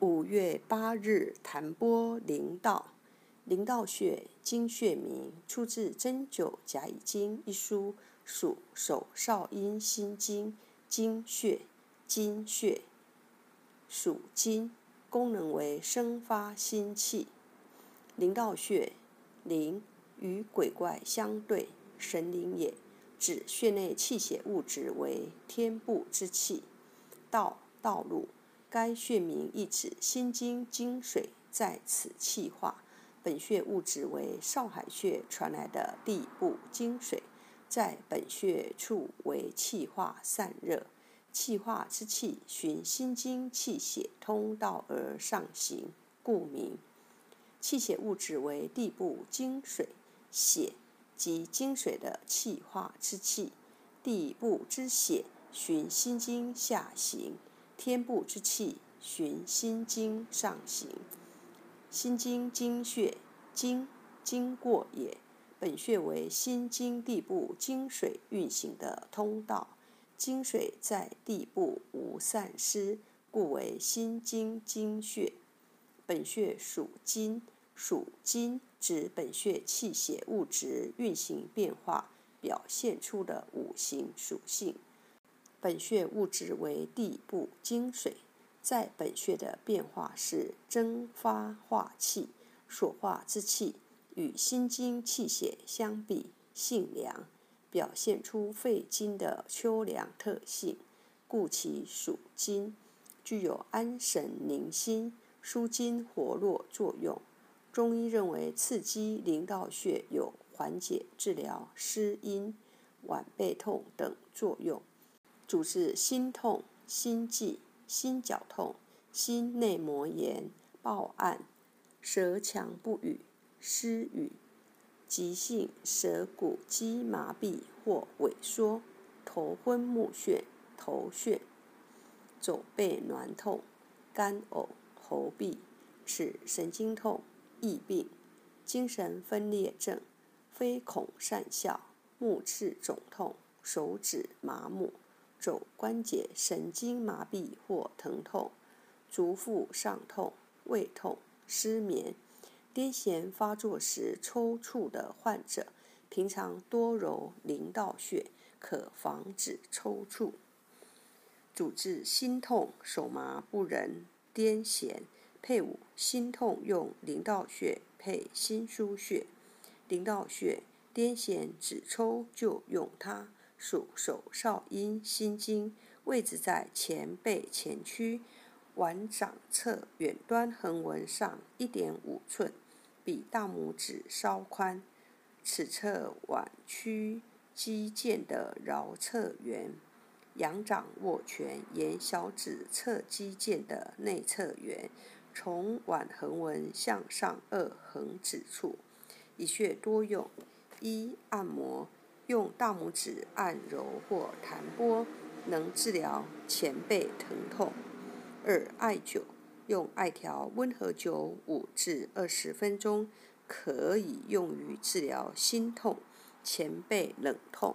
五月八日，弹拨灵道。灵道穴，经穴名，出自《针灸甲乙经》一书，属手少阴心经。经穴，经穴，属金，功能为生发心气。灵道穴，灵与鬼怪相对，神灵也，指穴内气血物质为天部之气。道，道路。该穴名意指心经精水在此气化，本穴物质为少海穴传来的地部精水，在本穴处为气化散热，气化之气循心经气血通道而上行，故名。气血物质为地部精水，血即精水的气化之气，地部之血循心经下行。天部之气循心经上行，心经经穴经经过也。本穴为心经地部经水运行的通道，经水在地部无散失，故为心经经穴。本穴属金，属金指本穴气血物质运行变化表现出的五行属性。本穴物质为地部精水，在本穴的变化是蒸发化气，所化之气与心经气血相比性凉，表现出肺经的秋凉特性，故其属金，具有安神宁心、舒筋活络作用。中医认为，刺激灵道穴有缓解、治疗湿阴、脘背痛等作用。主治心痛、心悸、心绞痛、心内膜炎、暴按、舌强不语、失语、急性舌骨肌麻痹或萎缩、头昏目眩、头眩、肘背挛痛、干呕、喉痹、齿神经痛、疫病、精神分裂症、非恐善笑、目赤肿痛、手指麻木。肘关节神经麻痹或疼痛，足腹上痛、胃痛、失眠、癫痫发作时抽搐的患者，平常多揉灵道穴，可防止抽搐。主治心痛、手麻不仁、癫痫，配伍心痛用灵道穴配心腧穴。灵道穴癫痫止抽就用它。属手少阴心经，位置在前背前区腕掌侧远端横纹上一点五寸，比大拇指稍宽。此侧腕屈肌腱的桡侧缘，仰掌握拳沿小指侧肌腱的内侧缘，从腕横纹向上二横指处。一穴多用：一按摩。用大拇指按揉或弹拨，能治疗前背疼痛。二、艾灸，用艾条温和灸五至二十分钟，可以用于治疗心痛、前背冷痛。